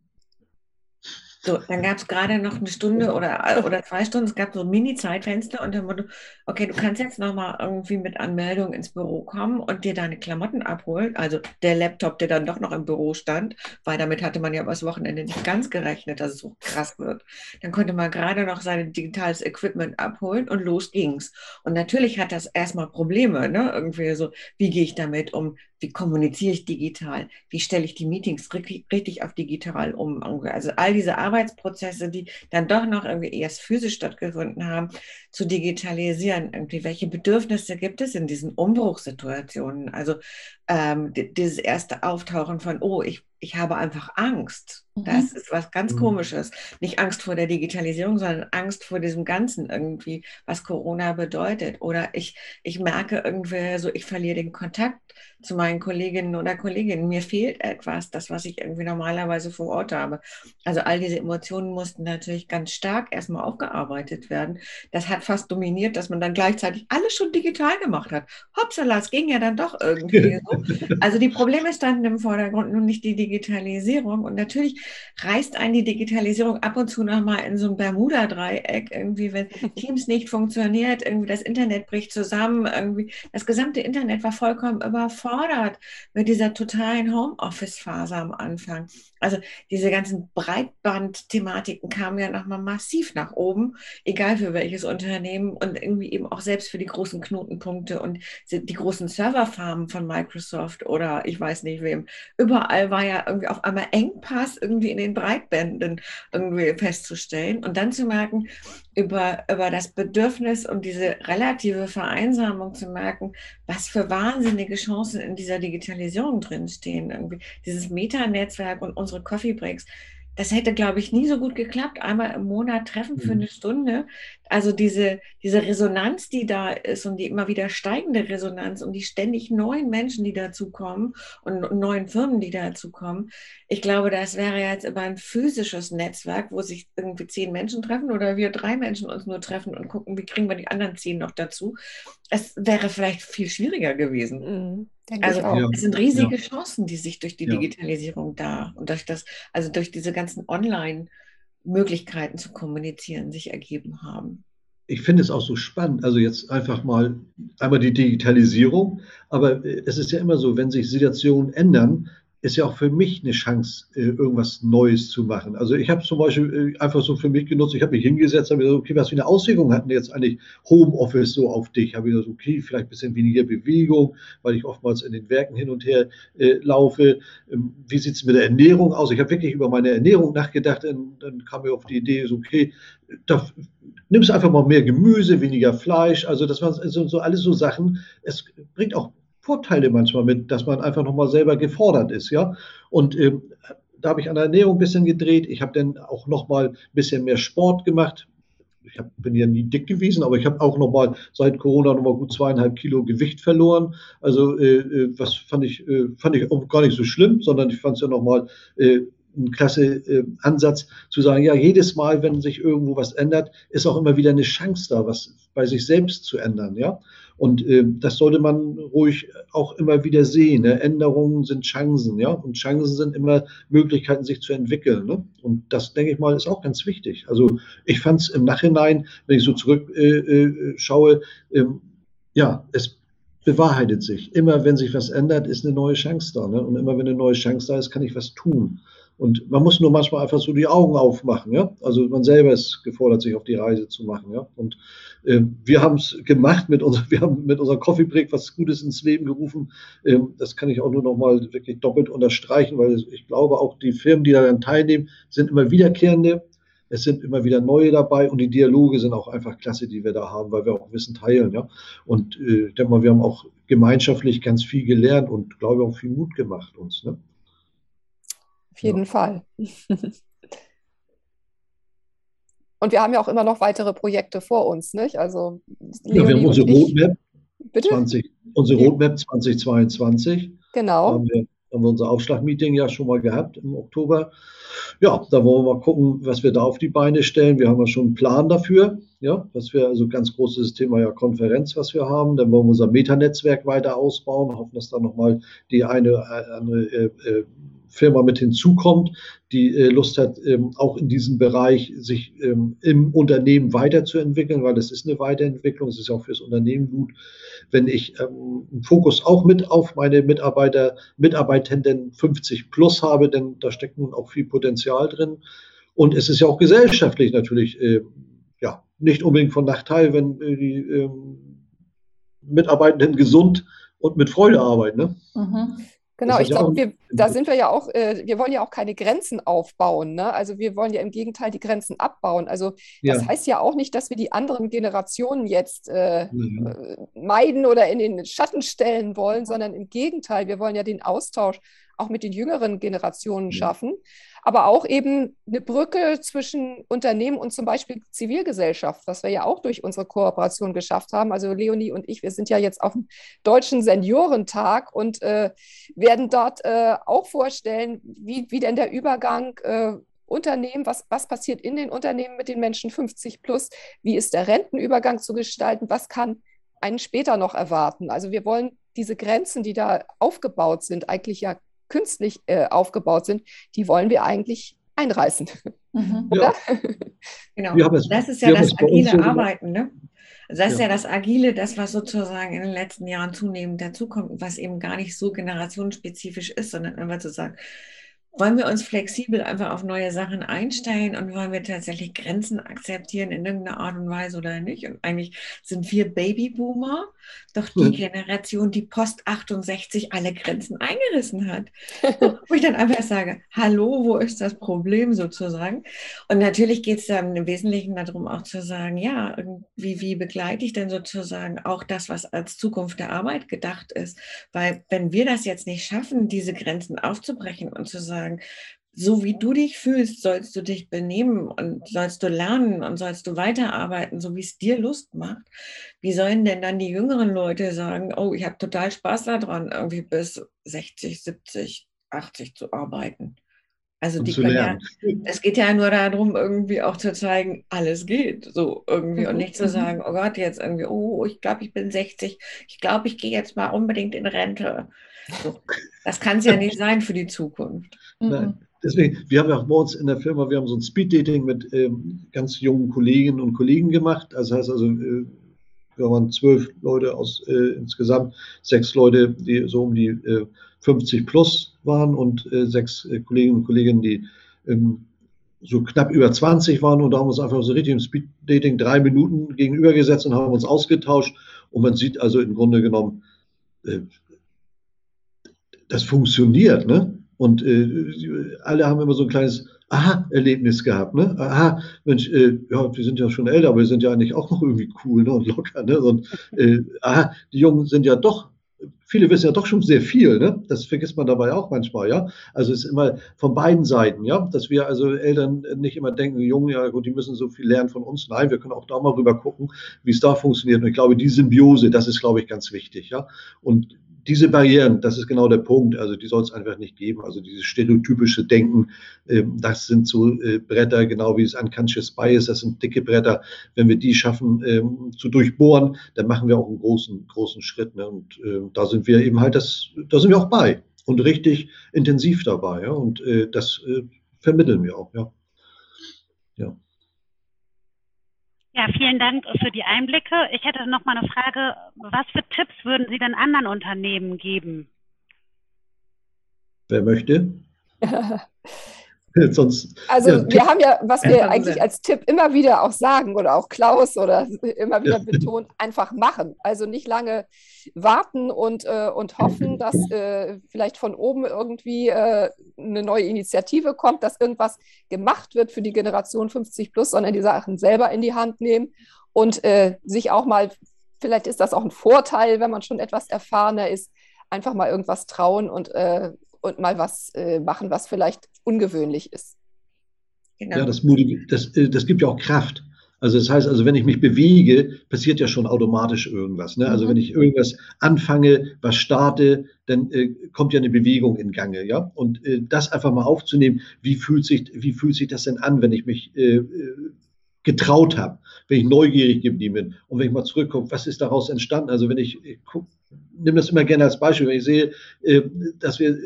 So, dann gab es gerade noch eine Stunde oder, oder zwei Stunden, es gab so ein Mini-Zeitfenster und dann wurde, okay, du kannst jetzt nochmal irgendwie mit Anmeldung ins Büro kommen und dir deine Klamotten abholen. Also der Laptop, der dann doch noch im Büro stand, weil damit hatte man ja übers Wochenende nicht ganz gerechnet, dass es so krass wird. Dann konnte man gerade noch sein digitales Equipment abholen und los ging's. Und natürlich hat das erstmal Probleme, ne? Irgendwie so, wie gehe ich damit um? Wie kommuniziere ich digital, wie stelle ich die Meetings richtig, auf digital um. Also all diese Arbeitsprozesse, die dann doch noch irgendwie erst physisch stattgefunden haben, zu digitalisieren. Irgendwie, welche Bedürfnisse gibt es in diesen Umbruchssituationen? Also ähm, dieses erste Auftauchen von, oh, ich, ich habe einfach Angst. Mhm. Das ist was ganz mhm. Komisches. Nicht Angst vor der Digitalisierung, sondern Angst vor diesem Ganzen irgendwie, was Corona bedeutet. Oder ich, ich merke irgendwie so, ich verliere den Kontakt zu meinen Kolleginnen oder Kolleginnen. Mir fehlt etwas, das, was ich irgendwie normalerweise vor Ort habe. Also all diese Emotionen mussten natürlich ganz stark erstmal aufgearbeitet werden. Das hat fast dominiert, dass man dann gleichzeitig alles schon digital gemacht hat. Hoppsala, es ging ja dann doch irgendwie <laughs> so. Also die Probleme standen im Vordergrund, nun nicht die Digitalisierung. Und natürlich reißt einen die Digitalisierung ab und zu nochmal in so ein Bermuda-Dreieck, irgendwie, wenn <laughs> Teams nicht funktioniert, irgendwie das Internet bricht zusammen, irgendwie das gesamte Internet war vollkommen überfordert mit dieser totalen Homeoffice-Phase am Anfang. Also diese ganzen Breitband-Thematiken kamen ja nochmal massiv nach oben, egal für welches Unternehmen und irgendwie eben auch selbst für die großen Knotenpunkte und die großen Serverfarmen von Microsoft oder ich weiß nicht wem. Überall war ja irgendwie auf einmal Engpass irgendwie in den Breitbänden irgendwie festzustellen und dann zu merken, über, über das Bedürfnis und diese relative Vereinsamung zu merken, was für wahnsinnige Chancen in dieser Digitalisierung drinstehen. Irgendwie dieses Meta-Netzwerk und unsere Coffee Breaks das hätte, glaube ich, nie so gut geklappt. Einmal im Monat treffen für mhm. eine Stunde. Also diese, diese Resonanz, die da ist und die immer wieder steigende Resonanz und die ständig neuen Menschen, die dazukommen und neuen Firmen, die dazukommen. Ich glaube, das wäre jetzt über ein physisches Netzwerk, wo sich irgendwie zehn Menschen treffen oder wir drei Menschen uns nur treffen und gucken, wie kriegen wir die anderen zehn noch dazu. Es wäre vielleicht viel schwieriger gewesen. Mhm. Denke also ja. es sind riesige ja. Chancen, die sich durch die ja. Digitalisierung da und durch das, also durch diese ganzen Online-Möglichkeiten zu kommunizieren sich ergeben haben. Ich finde es auch so spannend. Also jetzt einfach mal einmal die Digitalisierung, aber es ist ja immer so, wenn sich Situationen ändern, ist ja auch für mich eine Chance, äh, irgendwas Neues zu machen. Also ich habe zum Beispiel äh, einfach so für mich genutzt, ich habe mich hingesetzt, habe gesagt, okay, was für eine Auswirkung hatten jetzt eigentlich Homeoffice so auf dich? Habe ich gesagt, okay, vielleicht ein bisschen weniger Bewegung, weil ich oftmals in den Werken hin und her äh, laufe. Ähm, wie sieht es mit der Ernährung aus? Ich habe wirklich über meine Ernährung nachgedacht und dann kam mir auf die Idee, so, okay, da nimmst einfach mal mehr Gemüse, weniger Fleisch. Also das waren so, so alles so Sachen. Es bringt auch Vorteile manchmal mit, dass man einfach nochmal selber gefordert ist, ja. Und ähm, da habe ich an der Ernährung ein bisschen gedreht. Ich habe dann auch nochmal ein bisschen mehr Sport gemacht. Ich hab, bin ja nie dick gewesen, aber ich habe auch nochmal seit Corona nochmal gut zweieinhalb Kilo Gewicht verloren. Also äh, äh, was fand ich, äh, fand ich auch gar nicht so schlimm, sondern ich fand es ja nochmal äh, ein klasse äh, Ansatz zu sagen, ja, jedes Mal, wenn sich irgendwo was ändert, ist auch immer wieder eine Chance da, was bei sich selbst zu ändern, ja. Und äh, das sollte man ruhig auch immer wieder sehen. Ne? Änderungen sind Chancen, ja. Und Chancen sind immer Möglichkeiten, sich zu entwickeln. Ne? Und das, denke ich mal, ist auch ganz wichtig. Also ich fand es im Nachhinein, wenn ich so zurückschaue, äh, äh, ähm, ja, es bewahrheitet sich. Immer wenn sich was ändert, ist eine neue Chance da. Ne? Und immer wenn eine neue Chance da ist, kann ich was tun. Und man muss nur manchmal einfach so die Augen aufmachen, ja. Also man selber ist gefordert, sich auf die Reise zu machen, ja. Und äh, wir haben es gemacht mit unserer, <laughs> wir haben mit unserer Coffee Break was Gutes ins Leben gerufen. Ähm, das kann ich auch nur noch mal wirklich doppelt unterstreichen, weil ich glaube auch die Firmen, die daran teilnehmen, sind immer wiederkehrende. es sind immer wieder neue dabei und die Dialoge sind auch einfach klasse, die wir da haben, weil wir auch Wissen teilen. Ja? Und äh, ich denke mal, wir haben auch gemeinschaftlich ganz viel gelernt und glaube auch viel Mut gemacht uns. Ne? Auf jeden ja. Fall. <laughs> Und wir haben ja auch immer noch weitere Projekte vor uns, nicht? Also ja, wir haben unsere Roadmap, 20, unsere Roadmap 2022. Genau. Da haben wir, haben wir unser Aufschlagmeeting ja schon mal gehabt im Oktober. Ja, da wollen wir mal gucken, was wir da auf die Beine stellen. Wir haben ja schon einen Plan dafür. Ja, was wir also ganz großes Thema ja Konferenz, was wir haben. Dann wollen wir unser Metanetzwerk weiter ausbauen, hoffen, dass da nochmal die eine, äh, andere äh, äh, Firma mit hinzukommt, die äh, Lust hat, ähm, auch in diesem Bereich sich ähm, im Unternehmen weiterzuentwickeln, weil das ist eine Weiterentwicklung, es ist auch fürs Unternehmen gut. Wenn ich ähm, einen Fokus auch mit auf meine Mitarbeiter, Mitarbeitenden 50 plus habe, denn da steckt nun auch viel Potenzial drin. Und es ist ja auch gesellschaftlich natürlich äh, ja, nicht unbedingt von Nachteil, wenn äh, die Mitarbeitenden gesund und mit Freude arbeiten. Ne? Mhm. Genau, ich glaube, da sind wir ja auch, äh, wir wollen ja auch keine Grenzen aufbauen. Ne? Also wir wollen ja im Gegenteil die Grenzen abbauen. Also das ja. heißt ja auch nicht, dass wir die anderen Generationen jetzt äh, mhm. meiden oder in den Schatten stellen wollen, sondern im Gegenteil, wir wollen ja den Austausch auch mit den jüngeren Generationen mhm. schaffen aber auch eben eine Brücke zwischen Unternehmen und zum Beispiel Zivilgesellschaft, was wir ja auch durch unsere Kooperation geschafft haben. Also Leonie und ich, wir sind ja jetzt auf dem Deutschen Seniorentag und äh, werden dort äh, auch vorstellen, wie, wie denn der Übergang äh, Unternehmen, was, was passiert in den Unternehmen mit den Menschen 50 plus, wie ist der Rentenübergang zu gestalten, was kann einen später noch erwarten. Also wir wollen diese Grenzen, die da aufgebaut sind, eigentlich ja künstlich äh, aufgebaut sind, die wollen wir eigentlich einreißen. Mhm. <laughs> Oder? Ja. Genau. Es, das ist ja das agile Arbeiten, ne? Also das ist ja. ja das Agile, das, was sozusagen in den letzten Jahren zunehmend dazukommt was eben gar nicht so generationsspezifisch ist, sondern einfach zu sagen, wollen wir uns flexibel einfach auf neue Sachen einstellen und wollen wir tatsächlich Grenzen akzeptieren in irgendeiner Art und Weise oder nicht? Und eigentlich sind wir Babyboomer, doch die mhm. Generation, die Post 68 alle Grenzen eingerissen hat. <laughs> wo ich dann einfach sage, hallo, wo ist das Problem sozusagen? Und natürlich geht es dann im Wesentlichen darum, auch zu sagen, ja, wie, wie begleite ich denn sozusagen auch das, was als Zukunft der Arbeit gedacht ist? Weil wenn wir das jetzt nicht schaffen, diese Grenzen aufzubrechen und zu sagen, sagen, so wie du dich fühlst, sollst du dich benehmen und sollst du lernen und sollst du weiterarbeiten, so wie es dir Lust macht. Wie sollen denn dann die jüngeren Leute sagen, oh, ich habe total Spaß daran, irgendwie bis 60, 70, 80 zu arbeiten? Also die können ja, es geht ja nur darum, irgendwie auch zu zeigen, alles geht so irgendwie und nicht zu mhm. sagen, oh Gott, jetzt irgendwie, oh, ich glaube, ich bin 60, ich glaube, ich gehe jetzt mal unbedingt in Rente. So. Das kann es ja <laughs> nicht sein für die Zukunft. Nein. Mhm. Deswegen, wir haben ja auch bei uns in der Firma, wir haben so ein Speed-Dating mit ähm, ganz jungen Kolleginnen und Kollegen gemacht. Das heißt also, äh, wir waren zwölf Leute aus äh, insgesamt, sechs Leute, die so um die äh, 50 plus waren und äh, sechs äh, Kolleginnen und Kollegen, die ähm, so knapp über 20 waren und da haben wir uns einfach so richtig im Speed-Dating drei Minuten gegenübergesetzt und haben uns ausgetauscht. Und man sieht also im Grunde genommen, äh, das funktioniert, ne? Und äh, alle haben immer so ein kleines Aha-Erlebnis gehabt. Ne? Aha, Mensch, äh, ja, wir sind ja schon älter, aber wir sind ja eigentlich auch noch irgendwie cool ne? und locker. Ne? Und äh, aha, die Jungen sind ja doch, viele wissen ja doch schon sehr viel. Ne? Das vergisst man dabei auch manchmal. Ja, also es ist immer von beiden Seiten, ja, dass wir also Eltern nicht immer denken, Jungen, ja gut, die müssen so viel lernen von uns. Nein, wir können auch da mal rüber gucken, wie es da funktioniert. Und ich glaube, die Symbiose, das ist, glaube ich, ganz wichtig. Ja, und diese Barrieren, das ist genau der Punkt. Also die soll es einfach nicht geben. Also dieses stereotypische Denken, ähm, das sind so äh, Bretter, genau wie es Unconscious Bias, das sind dicke Bretter. Wenn wir die schaffen ähm, zu durchbohren, dann machen wir auch einen großen, großen Schritt. Ne? Und äh, da sind wir eben halt, das, da sind wir auch bei und richtig intensiv dabei. Ja? Und äh, das äh, vermitteln wir auch. Ja. ja. Ja, vielen Dank für die Einblicke. Ich hätte noch mal eine Frage. Was für Tipps würden Sie denn anderen Unternehmen geben? Wer möchte? <laughs> <laughs> Sonst, also ja, wir haben ja, was wir eigentlich als Tipp immer wieder auch sagen oder auch Klaus oder <laughs> immer wieder betont, einfach machen. Also nicht lange warten und, äh, und hoffen, dass äh, vielleicht von oben irgendwie äh, eine neue Initiative kommt, dass irgendwas gemacht wird für die Generation 50 plus, sondern die Sachen selber in die Hand nehmen und äh, sich auch mal, vielleicht ist das auch ein Vorteil, wenn man schon etwas erfahrener ist, einfach mal irgendwas trauen und, äh, und mal was äh, machen, was vielleicht ungewöhnlich ist. Genau. Ja, das, das, äh, das gibt ja auch Kraft. Also das heißt, also wenn ich mich bewege, passiert ja schon automatisch irgendwas. Ne? Also mhm. wenn ich irgendwas anfange, was starte, dann äh, kommt ja eine Bewegung in Gange, ja. Und äh, das einfach mal aufzunehmen, wie fühlt sich, wie fühlt sich das denn an, wenn ich mich äh, äh getraut habe, wenn ich neugierig geblieben bin und wenn ich mal zurückgucke, was ist daraus entstanden? Also wenn ich, ich guck, nehme das immer gerne als Beispiel, wenn ich sehe, äh, dass wir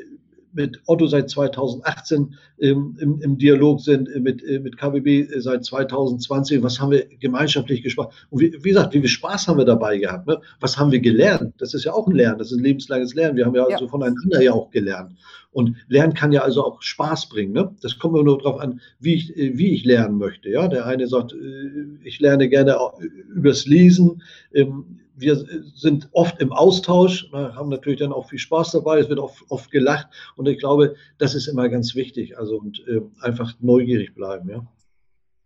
mit Otto seit 2018 ähm, im, im, Dialog sind, äh, mit, äh, mit KWB äh, seit 2020. Was haben wir gemeinschaftlich gesprochen? Und wie, wie, gesagt, wie viel Spaß haben wir dabei gehabt? Ne? Was haben wir gelernt? Das ist ja auch ein Lernen, das ist ein lebenslanges Lernen. Wir haben ja, ja. also voneinander ja auch gelernt. Und Lernen kann ja also auch Spaß bringen. Ne? Das kommt nur darauf an, wie ich, wie ich lernen möchte. Ja? Der eine sagt, ich lerne gerne übers Lesen. Ähm, wir sind oft im Austausch, ne, haben natürlich dann auch viel Spaß dabei, es wird oft, oft gelacht und ich glaube, das ist immer ganz wichtig. Also und äh, einfach neugierig bleiben, ja.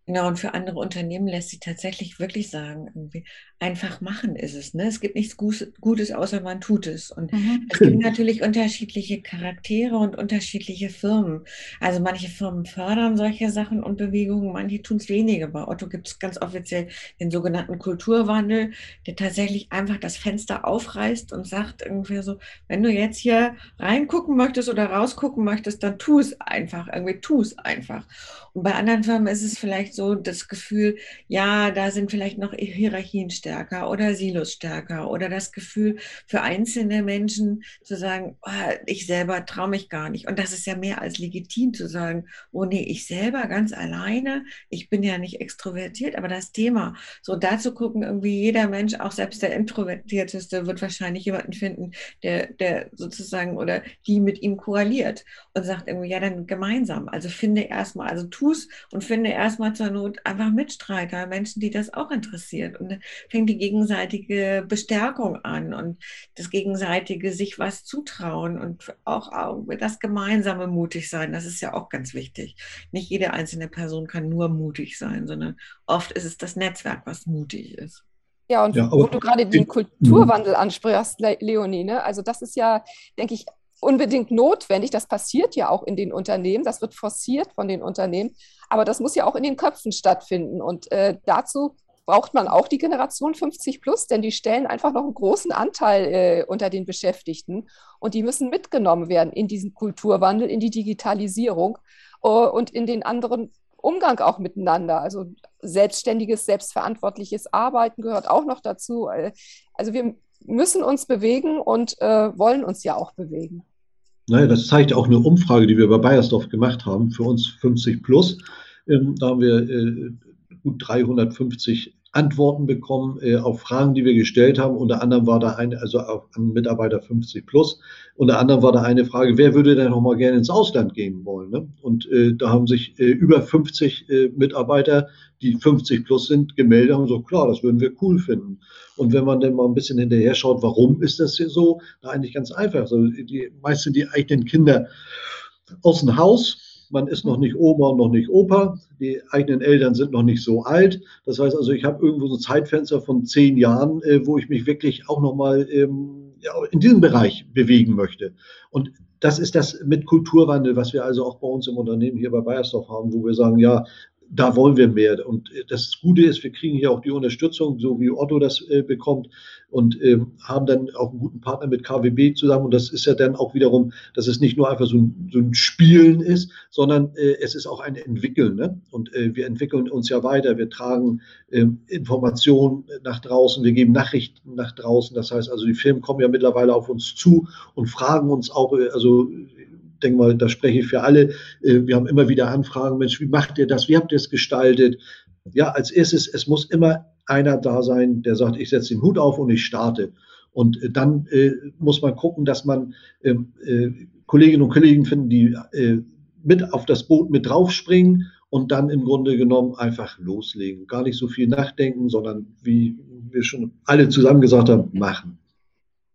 Genau, und für andere Unternehmen lässt sich tatsächlich wirklich sagen, irgendwie einfach machen ist es. Ne? Es gibt nichts Gutes, außer man tut es. Und mhm. es gibt natürlich unterschiedliche Charaktere und unterschiedliche Firmen. Also manche Firmen fördern solche Sachen und Bewegungen, manche tun es weniger. Bei Otto gibt es ganz offiziell den sogenannten Kulturwandel, der tatsächlich einfach das Fenster aufreißt und sagt irgendwie so, wenn du jetzt hier reingucken möchtest oder rausgucken möchtest, dann tu es einfach, irgendwie tu es einfach. Und bei anderen Firmen ist es vielleicht so das Gefühl, ja, da sind vielleicht noch Hierarchien stärker oder Silos stärker oder das Gefühl für einzelne Menschen zu sagen, oh, ich selber traue mich gar nicht. Und das ist ja mehr als legitim zu sagen, oh nee, ich selber ganz alleine, ich bin ja nicht extrovertiert, aber das Thema, so da zu gucken, irgendwie jeder Mensch, auch selbst der Introvertierteste, wird wahrscheinlich jemanden finden, der, der sozusagen oder die mit ihm koaliert und sagt irgendwie, ja, dann gemeinsam. Also finde erstmal, also tu's und finde erstmal zur Not einfach Mitstreiter, Menschen, die das auch interessiert. Und dann fängt die gegenseitige Bestärkung an und das gegenseitige sich was zutrauen und auch, auch das gemeinsame mutig sein. Das ist ja auch ganz wichtig. Nicht jede einzelne Person kann nur mutig sein, sondern oft ist es das Netzwerk, was mutig ist. Ja, und ja, wo du gerade den Kulturwandel ansprichst, Leonie, ne? also das ist ja, denke ich, unbedingt notwendig. Das passiert ja auch in den Unternehmen, das wird forciert von den Unternehmen, aber das muss ja auch in den Köpfen stattfinden. Und äh, dazu braucht man auch die Generation 50 plus, denn die stellen einfach noch einen großen Anteil äh, unter den Beschäftigten und die müssen mitgenommen werden in diesen Kulturwandel, in die Digitalisierung äh, und in den anderen Umgang auch miteinander. Also selbstständiges, selbstverantwortliches Arbeiten gehört auch noch dazu. Äh, also wir müssen uns bewegen und äh, wollen uns ja auch bewegen. Naja, das zeigt auch eine Umfrage, die wir bei Bayersdorf gemacht haben, für uns 50 plus. Ähm, da haben wir äh, gut 350 Antworten bekommen äh, auf Fragen, die wir gestellt haben. Unter anderem war da eine, also an Mitarbeiter 50 plus, unter anderem war da eine Frage, wer würde denn noch mal gerne ins Ausland gehen wollen? Ne? Und äh, da haben sich äh, über 50 äh, Mitarbeiter, die 50 plus sind, gemeldet und so, klar, das würden wir cool finden. Und wenn man dann mal ein bisschen hinterher schaut, warum ist das hier so? Na, eigentlich ganz einfach. Also die meisten die eigenen Kinder aus dem Haus, man ist noch nicht Oma und noch nicht Opa, die eigenen Eltern sind noch nicht so alt. Das heißt also, ich habe irgendwo so ein Zeitfenster von zehn Jahren, äh, wo ich mich wirklich auch nochmal ähm, ja, in diesem Bereich bewegen möchte. Und das ist das mit Kulturwandel, was wir also auch bei uns im Unternehmen hier bei Bayersdorf haben, wo wir sagen, ja, da wollen wir mehr. Und das Gute ist, wir kriegen hier auch die Unterstützung, so wie Otto das äh, bekommt und äh, haben dann auch einen guten Partner mit KWB zusammen. Und das ist ja dann auch wiederum, dass es nicht nur einfach so ein, so ein Spielen ist, sondern äh, es ist auch ein Entwickeln. Ne? Und äh, wir entwickeln uns ja weiter. Wir tragen ähm, Informationen nach draußen, wir geben Nachrichten nach draußen. Das heißt also, die Firmen kommen ja mittlerweile auf uns zu und fragen uns auch, äh, also denke mal, da spreche ich für alle. Äh, wir haben immer wieder Anfragen, Mensch, wie macht ihr das? Wie habt ihr es gestaltet? Ja, als erstes, es muss immer einer da sein, der sagt, ich setze den Hut auf und ich starte. Und äh, dann äh, muss man gucken, dass man ähm, äh, Kolleginnen und Kollegen finden, die äh, mit auf das Boot mit draufspringen und dann im Grunde genommen einfach loslegen. Gar nicht so viel nachdenken, sondern wie wir schon alle zusammen gesagt haben, machen.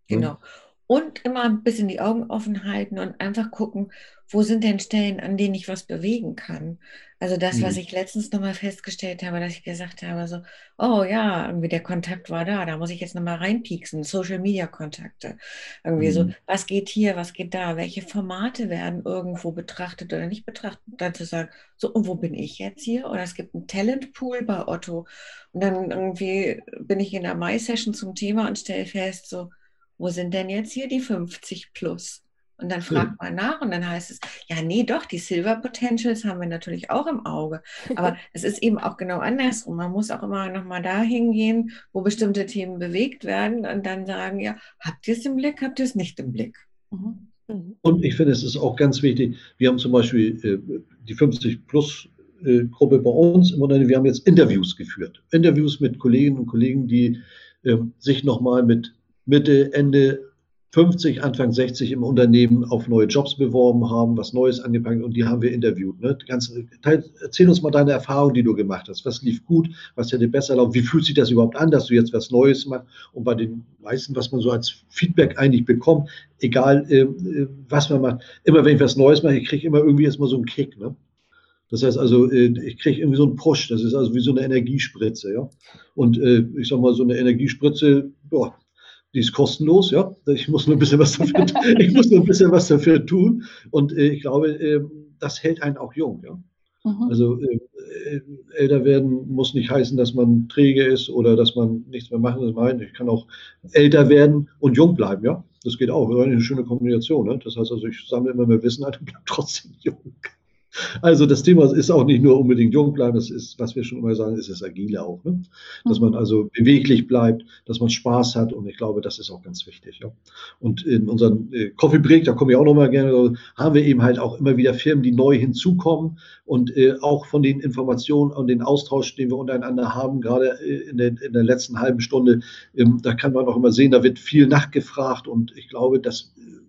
Genau. Und immer ein bisschen die Augen offen halten und einfach gucken, wo sind denn Stellen, an denen ich was bewegen kann. Also das, was mhm. ich letztens nochmal festgestellt habe, dass ich gesagt habe, so, oh ja, irgendwie der Kontakt war da, da muss ich jetzt nochmal reinpieksen, Social Media Kontakte. Irgendwie mhm. so, was geht hier, was geht da, welche Formate werden irgendwo betrachtet oder nicht betrachtet, dann zu sagen, so, und wo bin ich jetzt hier? Oder es gibt einen Talentpool bei Otto. Und dann irgendwie bin ich in der Mai-Session zum Thema und stelle fest, so, wo sind denn jetzt hier die 50 plus? Und dann fragt man nach und dann heißt es, ja, nee, doch, die Silver Potentials haben wir natürlich auch im Auge. Aber <laughs> es ist eben auch genau andersrum. Man muss auch immer nochmal dahin gehen, wo bestimmte Themen bewegt werden und dann sagen, ja, habt ihr es im Blick, habt ihr es nicht im Blick? Mhm. mhm. Und ich finde, es ist auch ganz wichtig, wir haben zum Beispiel äh, die 50 Plus äh, Gruppe bei uns im Unternehmen, wir haben jetzt Interviews geführt. Interviews mit Kolleginnen und Kollegen, die äh, sich nochmal mit Mitte, Ende 50, Anfang 60 im Unternehmen auf neue Jobs beworben haben, was Neues angepackt und die haben wir interviewt. Ne? Ganz, erzähl uns mal deine Erfahrung, die du gemacht hast. Was lief gut, was hätte besser laufen? Wie fühlt sich das überhaupt an, dass du jetzt was Neues machst? Und bei den meisten, was man so als Feedback eigentlich bekommt, egal äh, äh was man macht, immer wenn ich was Neues mache, ich kriege immer irgendwie erstmal so einen Kick. Ne? Das heißt also, äh, ich kriege irgendwie so einen Push. Das ist also wie so eine Energiespritze. Ja? Und äh, ich sag mal, so eine Energiespritze, boah, die ist kostenlos, ja. Ich muss nur ein bisschen was dafür, <laughs> ich muss nur ein bisschen was dafür tun. Und äh, ich glaube, äh, das hält einen auch jung, ja. Mhm. Also äh, äh, älter werden muss nicht heißen, dass man träge ist oder dass man nichts mehr machen muss. ich kann auch älter werden und jung bleiben, ja. Das geht auch. Das ist eine schöne Kombination. Ne? Das heißt also, ich sammle immer mehr Wissen und bleibe trotzdem jung. Also das Thema ist auch nicht nur unbedingt jung bleiben, das ist, was wir schon immer sagen, ist das Agile auch. Ne? Dass man mhm. also beweglich bleibt, dass man Spaß hat und ich glaube, das ist auch ganz wichtig. Ja? Und in unserem äh, Coffee Break, da komme ich auch nochmal gerne, haben wir eben halt auch immer wieder Firmen, die neu hinzukommen und äh, auch von den Informationen und den Austausch, den wir untereinander haben, gerade äh, in, der, in der letzten halben Stunde, ähm, da kann man auch immer sehen, da wird viel nachgefragt und ich glaube, das äh,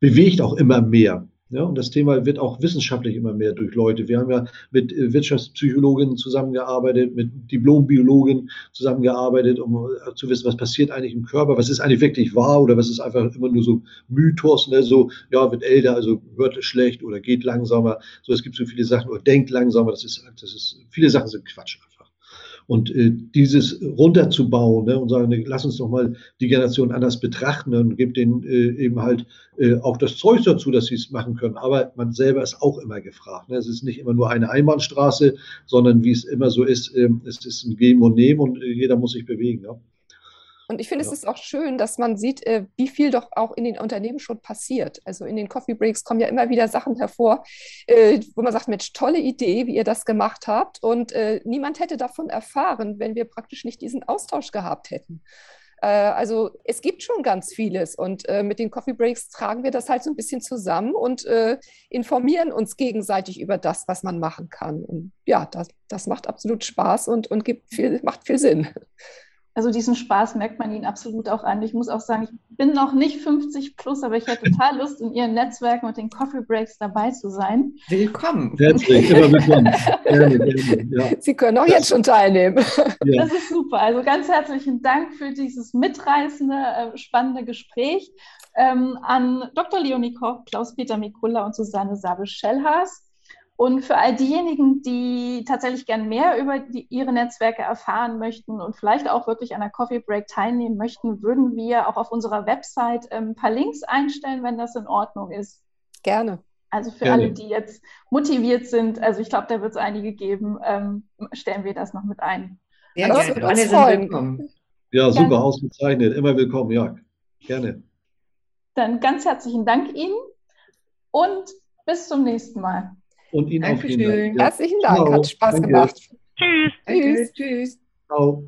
bewegt auch immer mehr. Ja, und das Thema wird auch wissenschaftlich immer mehr durch Leute. Wir haben ja mit äh, Wirtschaftspsychologinnen zusammengearbeitet, mit Diplombiologen zusammengearbeitet, um äh, zu wissen, was passiert eigentlich im Körper, was ist eigentlich wirklich wahr oder was ist einfach immer nur so Mythos, ne? so, ja, wird älter, also hört schlecht oder geht langsamer. So, es gibt so viele Sachen oder denkt langsamer, das ist, das ist, viele Sachen sind Quatsch. Und äh, dieses runterzubauen ne, und sagen, ne, lass uns doch mal die Generation anders betrachten und gibt denen äh, eben halt äh, auch das Zeug dazu, dass sie es machen können. Aber man selber ist auch immer gefragt. Ne? Es ist nicht immer nur eine Einbahnstraße, sondern wie es immer so ist, äh, es ist ein Geben und Nehmen und äh, jeder muss sich bewegen. Ja? Und ich finde, ja. es ist auch schön, dass man sieht, äh, wie viel doch auch in den Unternehmen schon passiert. Also in den Coffee Breaks kommen ja immer wieder Sachen hervor, äh, wo man sagt, Mensch, tolle Idee, wie ihr das gemacht habt. Und äh, niemand hätte davon erfahren, wenn wir praktisch nicht diesen Austausch gehabt hätten. Also es gibt schon ganz vieles und mit den Coffee Breaks tragen wir das halt so ein bisschen zusammen und informieren uns gegenseitig über das, was man machen kann. Und ja, das, das macht absolut Spaß und, und gibt viel, macht viel Sinn. Also diesen Spaß merkt man ihnen absolut auch an. Ich muss auch sagen, ich bin noch nicht 50 plus, aber ich hätte total Lust, in ihren Netzwerken und den Coffee Breaks dabei zu sein. Willkommen. Herzlich, immer willkommen. Gerne, gerne, ja. Sie können auch jetzt schon teilnehmen. Ja. Das ist super. Also ganz herzlichen Dank für dieses mitreißende, äh, spannende Gespräch ähm, an Dr. Leonie Koch, Klaus-Peter Mikula und Susanne Sabel-Schellhaas. Und für all diejenigen, die tatsächlich gern mehr über die, ihre Netzwerke erfahren möchten und vielleicht auch wirklich an der Coffee Break teilnehmen möchten, würden wir auch auf unserer Website ähm, ein paar Links einstellen, wenn das in Ordnung ist. Gerne. Also für Gerne. alle, die jetzt motiviert sind, also ich glaube, da wird es einige geben, ähm, stellen wir das noch mit ein. Ja, also, gerne. Alle sind willkommen. Ja, super, Gerne. ausgezeichnet. Immer willkommen, ja. Gerne. Dann ganz herzlichen Dank Ihnen und bis zum nächsten Mal. Und Ihnen Dankeschön. auch vielen Dank. Herzlichen Dank, Ciao. hat Spaß Danke. gemacht. Tschüss. Danke. Tschüss. Ciao.